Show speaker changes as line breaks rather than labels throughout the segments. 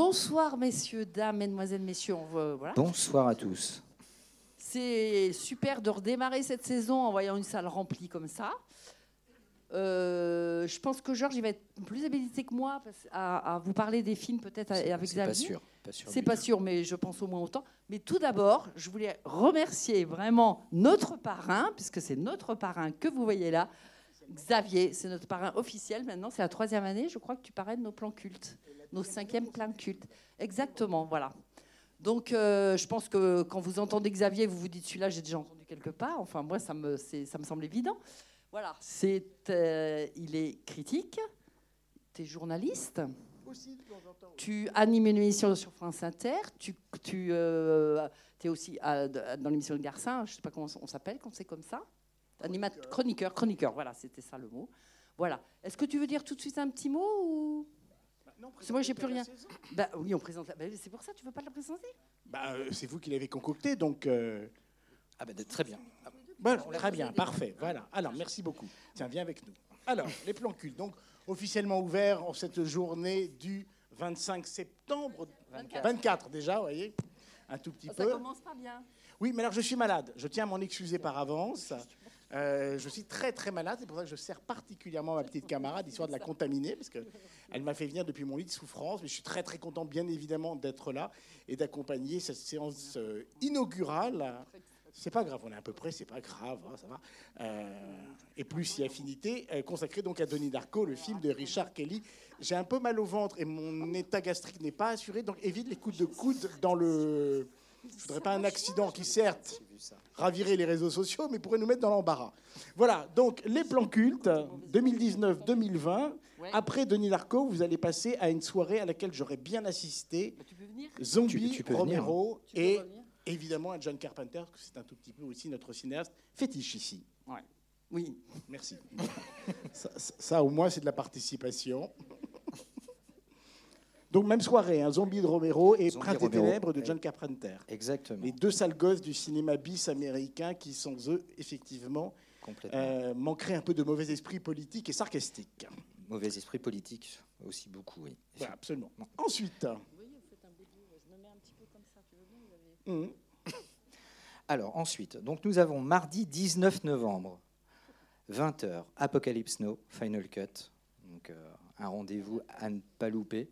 Bonsoir, messieurs, dames, mesdemoiselles, messieurs. On veut- voilà.
Bonsoir à tous.
C'est super de redémarrer cette saison en voyant une salle remplie comme ça. Euh, je pense que Georges il va être plus habilité que moi à, à vous parler des films peut-être
C'est
avec
c'est pas
Xavier.
sûr. Pas sûr
C'est pas sûr, mais je pense au moins autant. Mais tout d'abord, je voulais remercier vraiment notre parrain, puisque c'est notre parrain que vous voyez là. Xavier, c'est notre parrain officiel maintenant. C'est la troisième année, je crois que tu parraines nos plans cultes, nos cinquièmes plans cultes. Exactement, voilà. Donc, euh, je pense que quand vous entendez Xavier, vous vous dites celui-là, j'ai déjà entendu quelque part. Enfin, moi, ça me, ça me semble évident. Voilà, c'est, euh, il est critique, tu es journaliste. Tu animes une émission sur France Inter. Tu, tu es aussi à- dans l'émission de Garcin. Je ne sais pas comment on s'appelle quand c'est comme ça. Animateur, chroniqueur, chroniqueur. Voilà, c'était ça le mot. Voilà. Est-ce que tu veux dire tout de suite un petit mot ou? Que moi, j'ai plus rien. Bah, oui, on présente. la- bah, c'est pour ça, tu veux pas la présenter
Bah, euh, c'est vous qui l'avez concocté, donc. euh,
Ah ben, très bien.
Voilà, très bien, parfait. Voilà. Alors, merci beaucoup. Tiens, viens avec nous. Alors, les plans cultes, donc officiellement ouverts en cette journée du 25 septembre.
24.
24 déjà, vous voyez? Un tout petit
Oh, Ça
peu.
commence pas bien.
Oui, mais alors je suis malade. Je tiens à m'en excuser par avance. Euh, je suis très très malade, c'est pour ça que je sers particulièrement ma petite camarade, histoire de la contaminer, parce qu'elle m'a fait venir depuis mon lit de souffrance. Mais je suis très très content, bien évidemment, d'être là et d'accompagner cette séance euh, inaugurale. C'est pas grave, on est à peu près, c'est pas grave, hein, ça va. Euh, et plus si affinité, consacrée donc à Denis Darko, le film de Richard Kelly. J'ai un peu mal au ventre et mon état gastrique n'est pas assuré, donc évite les coups de coude dans le. Je voudrais pas un accident qui, certes, ravirait les réseaux sociaux, mais pourrait nous mettre dans l'embarras. Voilà, donc les plans cultes 2019-2020.
Ouais.
Après Denis Darko, vous allez passer à une soirée à laquelle j'aurais bien assisté.
Bah, tu peux venir
Zombie,
Tu- tu peux venir,
Romero
Tu peux
et évidemment un John Carpenter, parce que c'est un tout petit peu aussi notre cinéaste fétiche ici.
Oui.
Merci. ça, ça- ça, au moins, c'est de la participation. Donc, même soirée, un Zombie de Romero et
Zombie
Prince des
Romero.
Ténèbres de John Carpenter.
Exactement.
Les deux sales gosses du cinéma bis américain qui, sans eux, effectivement, euh, manqueraient un peu de mauvais esprit politique et sarcastique.
Mauvais esprit politique aussi beaucoup, oui.
Voilà, absolument. Ensuite,
Oui, faites un bélier. Je me mets un petit peu comme ça. Tu veux bien vous avez-
hum,
Alors ensuite, donc nous avons mardi 19 novembre, 20h, Apocalypse Now, Final Cut. Donc euh, un rendez-vous à ne pas louper.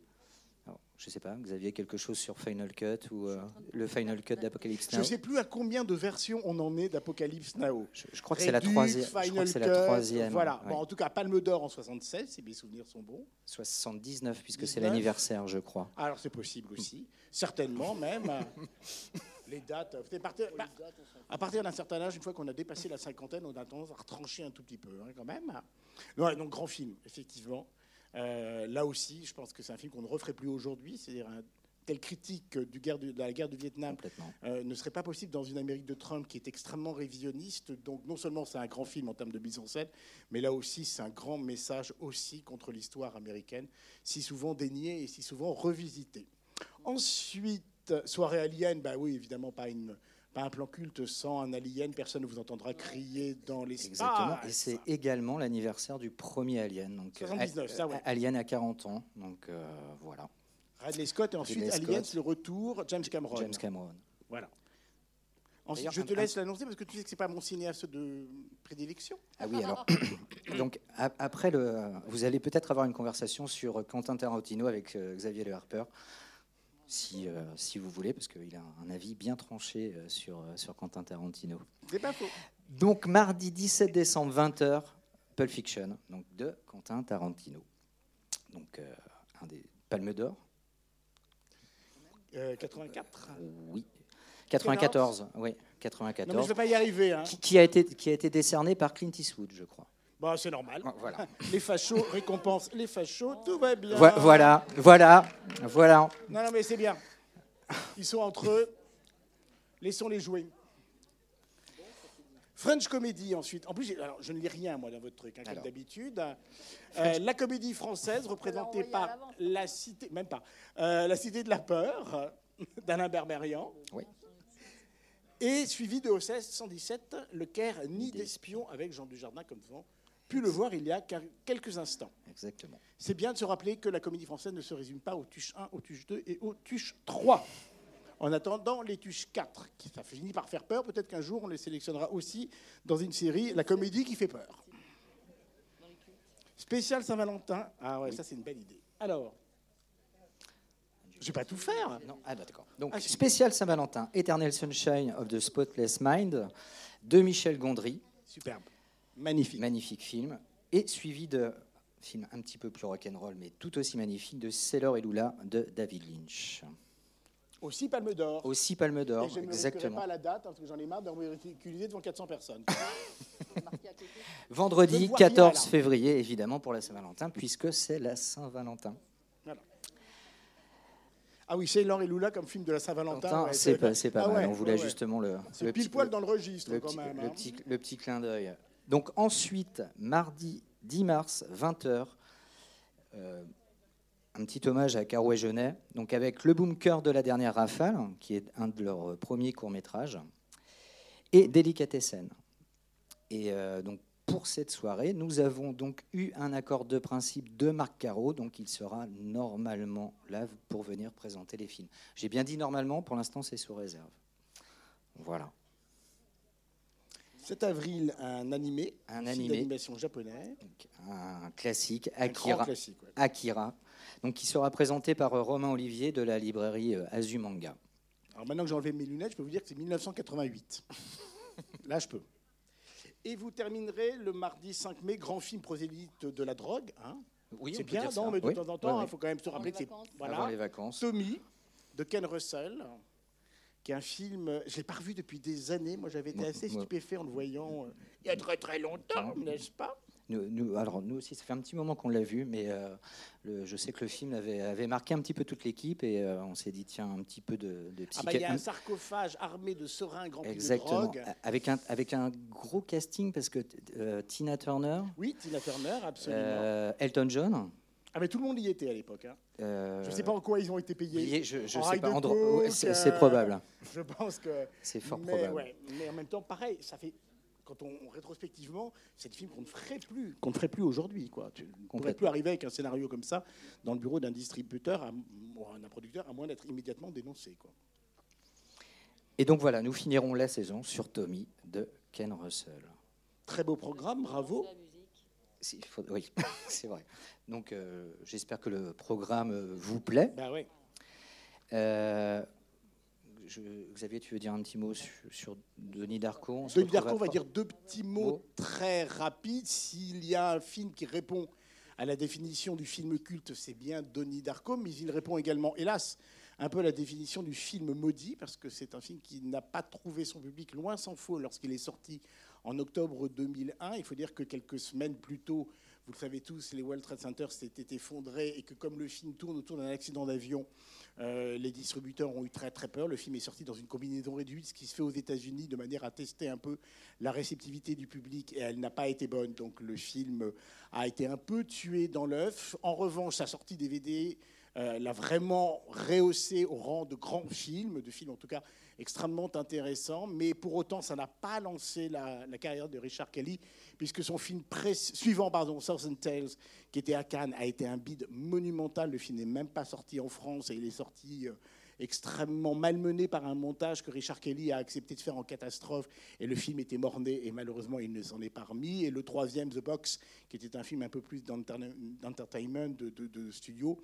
Alors, je sais pas, Xavier, quelque chose sur Final Cut ou euh, le Final Cut d'Apocalypse
je
Now
ne sais plus à combien de versions on en est d'Apocalypse Now.
je, je crois que c'est la troisième. Je crois
Final
que c'est la
Cut,
troisième.
Voilà.
ouais.
Bon, en tout cas, Palme d'Or en 76, si mes souvenirs sont bons.
79 puisque c'est
19.
l'anniversaire, je crois.
Alors c'est possible aussi, certainement même. Les dates, partir- bah, à partir d'un certain âge, une fois qu'on a dépassé la cinquantaine, on a tendance à retrancher un tout petit peu, hein, quand même. Ouais, donc grand film, effectivement. Euh, là aussi, je pense que c'est un film qu'on ne referait plus aujourd'hui. C'est-à-dire un tel critique du guerre du- de la guerre du Vietnam euh, ne serait pas possible dans une Amérique de Trump qui est extrêmement révisionniste. Donc non seulement c'est un grand film en termes de mise en scène, mais là aussi c'est un grand message aussi contre l'histoire américaine, si souvent déniée et si souvent revisitée. Ensuite, soirée alien, bah oui, évidemment pas une pas un plan culte sans un alien, personne ne vous entendra crier dans l'espace.
Exactement. Et c'est également l'anniversaire du premier Alien. Donc, euh,
79, ça, ouais.
Alien à 40 ans. Donc euh, voilà,
Ridley Scott et ensuite
Ridley
Aliens,
Scott.
le retour, James Cameron.
James Cameron.
Voilà. Ensuite, je te laisse l'annoncer parce que tu sais que c'est pas mon cinéaste de prédilection.
Ah oui, alors, donc après le, vous allez peut-être avoir une conversation sur Quentin Tarantino avec euh, Xavier Le Harper, si, euh, si vous voulez, parce qu'il a un avis bien tranché euh, sur, euh, sur Quentin Tarantino.
C'est pas faux.
Donc mardi 17 décembre 20h, Pulp Fiction, donc de Quentin Tarantino. Donc euh, un des Palmes d'Or,
Euh, 84.
oui. 94, oui,
Non, mais
94.
je vais pas y arriver. Hein.
Qui, qui a été, qui a été décerné par Clint Eastwood, je crois.
Bon, c'est normal.
Voilà.
Les fachos récompensent les fachos, tout va bien.
Voi- Voilà, voilà, voilà.
Non, non, mais c'est bien. Ils sont entre eux. Laissons-les jouer. French Comedy ensuite. En plus, alors, je ne lis rien moi dans votre truc, hein, comme d'habitude. Euh, la comédie française représentée par la cité, même pas, euh, la cité de la peur euh, d'Alain Berberian.
Oui.
Et suivi de OCS 117, Le Caire, Nid d'espion avec Jean Dujardin comme souvent, pu le voir il y a quelques instants.
Exactement.
C'est bien de se rappeler que la comédie française ne se résume pas aux tuches 1, aux tuches 2 et aux tuches 3. En attendant les tuches 4, qui ça finit par faire peur, peut-être qu'un jour on les sélectionnera aussi dans une série, la comédie qui fait peur. Spécial Saint-Valentin. Ah ouais, ça c'est une belle idée. Alors, je vais pas tout faire.
Non, ah bah, d'accord.
Ah,
Donc, spécial Saint-Valentin, Eternal Sunshine of the Spotless Mind de Michel Gondry.
Superbe. Magnifique.
Magnifique film. Et suivi de film un petit peu plus rock'n'roll, mais tout aussi magnifique, de Sailor et Lula de David Lynch.
Aussi Palme d'Or.
Aussi Palme d'Or,
Et je ne
exactement.
pas la date, parce que j'en ai marre de me ridiculiser devant 400 personnes.
Vendredi
Je ne vois rien,
14
là.
février, évidemment, pour la Saint-Valentin, puisque c'est la Saint-Valentin.
Ah oui, Sailor et Lula comme film de la Saint-Valentin. Ouais,
c'est pas, pas
Ah
mal.
ouais,
On voulait
ouais,
justement le,
C'est pile poil dans le registre
le
quand
petit,
même.
le
hein.
petit, le petit clin d'œil. Donc ensuite, mardi 10 mars, 20h, un petit hommage à Carouet Genet, donc avec Le Bunker de la dernière rafale, qui est un de leurs euh, premiers courts-métrages, et Délicatessen. Et euh, donc pour cette soirée, nous avons donc eu un accord de principe de Marc Caro, donc il sera normalement là pour venir présenter les films. J'ai bien dit normalement, pour l'instant c'est sous réserve. Voilà.
7 avril, un animé.
Un animé.
d'animation japonais.
Donc, un classique,
Un grand
Akira,
classique. ouais.
Akira, donc qui sera présenté par euh, Romain Olivier de la librairie euh, Azumanga.
Alors maintenant que j'ai enlevé mes lunettes, je peux vous dire que c'est 1988. Là, je peux. Et vous terminerez le mardi 5 mai, grand film prosélyte de la drogue. hein.
Oui,
c'est bien, non, mais de temps en temps, il faut quand même se rappeler que c'est.
Avant
Voilà.
les vacances.
Tommy, de Ken Russell, qui est un film. Je ne l'ai pas revu depuis des années. Moi, j'avais été
Moi-
assez
moi-
stupéfait en le voyant euh, il y a très très longtemps, n'est-ce pas?
Nous, nous- alors nous aussi, ça fait un petit moment qu'on l'a vu, mais euh, le- je sais que le film avait, avait marqué un petit peu toute l'équipe et euh, on s'est dit tiens un petit peu de, de
Ah bah, il y a un
psyché-
sarcophage armé de seringues remplis
Exactement,
de drogue.
avec un avec un gros casting parce que euh, Tina Turner,
Oui, Tina Turner, absolument.
euh, Elton John.
Ah, mais tout le monde y était à l'époque. hein.
euh,
Je ne sais pas en quoi ils ont été payés.
je, je
en
sais pas. ouais, c'est
euh,
probable.
Je pense que.
C'est fort
mais,
probable.
ouais, mais en même temps, pareil, ça fait. Quand on rétrospectivement, c'est des films qu'on ne ferait plus, qu'on ne ferait plus aujourd'hui. Quoi. Tu ne
Complètement.
plus arriver avec un scénario comme ça dans le bureau d'un distributeur à- ou d'un producteur, à moins d'être immédiatement dénoncé. Quoi.
Et donc voilà, nous finirons la saison sur Tommy de Ken Russell.
Très beau programme, bravo.
Si, il faut- oui, c'est vrai. Donc euh, j'espère que le programme euh, vous plaît.
Bah ouais.
Euh, je- Xavier, tu veux dire un petit mot sur, sur Denis Darko?
Denis Darko, on va dire deux petits mots
Mots.
très rapides. S'il y a un film qui répond à la définition du film culte, c'est bien Denis Darko, mais il répond également, hélas, un peu à la définition du film maudit, parce que c'est un film qui n'a pas trouvé son public, loin s'en faut, lorsqu'il est sorti en octobre 2001. Il faut dire que quelques semaines plus tôt, vous le savez tous, les World Trade Center s'étaient effondrés et que comme le film tourne autour d'un accident d'avion, euh, les distributeurs ont eu très très peur. Le film est sorti dans une combinaison réduite, ce qui se fait aux États-Unis de manière à tester un peu la réceptivité du public et elle n'a pas été bonne. Donc le film a été un peu tué dans l'œuf. En revanche, sa sortie DVD euh, l'a vraiment rehaussé au rang de grand film, de film en tout cas extrêmement intéressant. Mais pour autant, ça n'a pas lancé la, carrière de Richard Kelly, puisque son film suivant, pardon, Thousand Tales, qui était à Cannes, a été un bide monumental. Le film n'est même pas sorti en France et il est sorti. euh, extrêmement malmené par un montage que Richard Kelly a accepté de faire en catastrophe et le film était morné et malheureusement il ne s'en est pas remis et le troisième The Box qui était un film un peu plus d'enter- d'entertainment de, de- de studio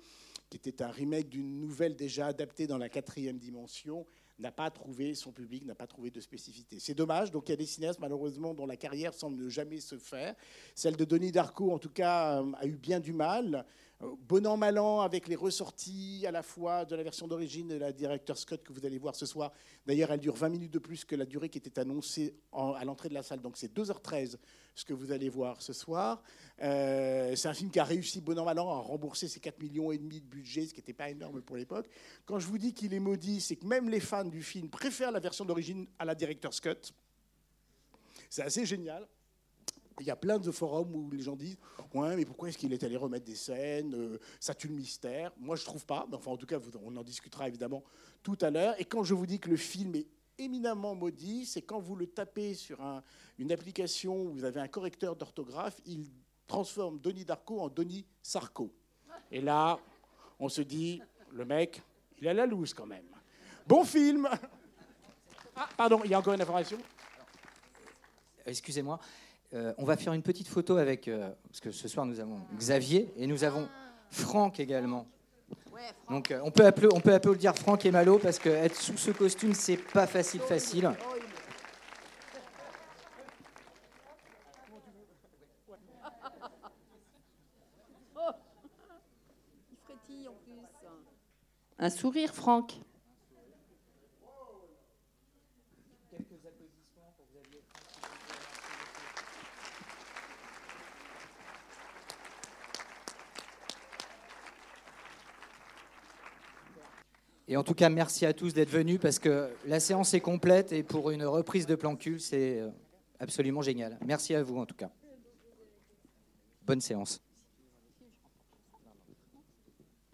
qui était un remake d'une nouvelle déjà adaptée dans la quatrième dimension n'a pas trouvé son public, n'a pas trouvé de spécificité. C'est dommage. Donc il y a des cinéastes malheureusement dont la carrière semble ne jamais se faire. Celle de Denis Darko en tout cas euh, a eu bien du mal. Bon an, mal an, avec les ressorties à la fois de la version d'origine de la directeur Scott que vous allez voir ce soir. D'ailleurs, elle dure 20 minutes de plus que la durée qui était annoncée à l'entrée de la salle. Donc c'est 2h13 ce que vous allez voir ce soir. Euh, c'est un film qui a réussi, bon an, mal an, à rembourser ses 4 millions et demi de budget, ce qui n'était pas énorme pour l'époque. Quand je vous dis qu'il est maudit, c'est que même les fans du film préfèrent la version d'origine à la directeur Scott. C'est assez génial. Il y a plein de forums où les gens disent Ouais, mais pourquoi est-ce qu'il est allé remettre des scènes Euh, Ça tue le mystère? Moi, je trouve pas. Enfin, en tout cas, on en discutera évidemment tout à l'heure. Et quand je vous dis que le film est éminemment maudit, c'est quand vous le tapez sur un- une application où vous avez un correcteur d'orthographe, il transforme Denis Darko en Denis Sarko. Et là, on se dit, le mec, il a la loose quand même. Bon film Ah, pardon, il y a encore une information?
Excusez-moi. Euh, on va faire une petite photo avec, euh, parce que ce soir nous avons Xavier et nous avons Franck également. Donc euh, on, peut appeler, on peut applaudir Franck et Malo parce que être sous ce costume, c'est pas facile, facile.
Un sourire, Franck.
Et en tout cas, merci à tous d'être venus parce que la séance est complète et pour une reprise de plan cul, c'est euh, absolument génial. Merci à vous en tout cas. Bonne séance.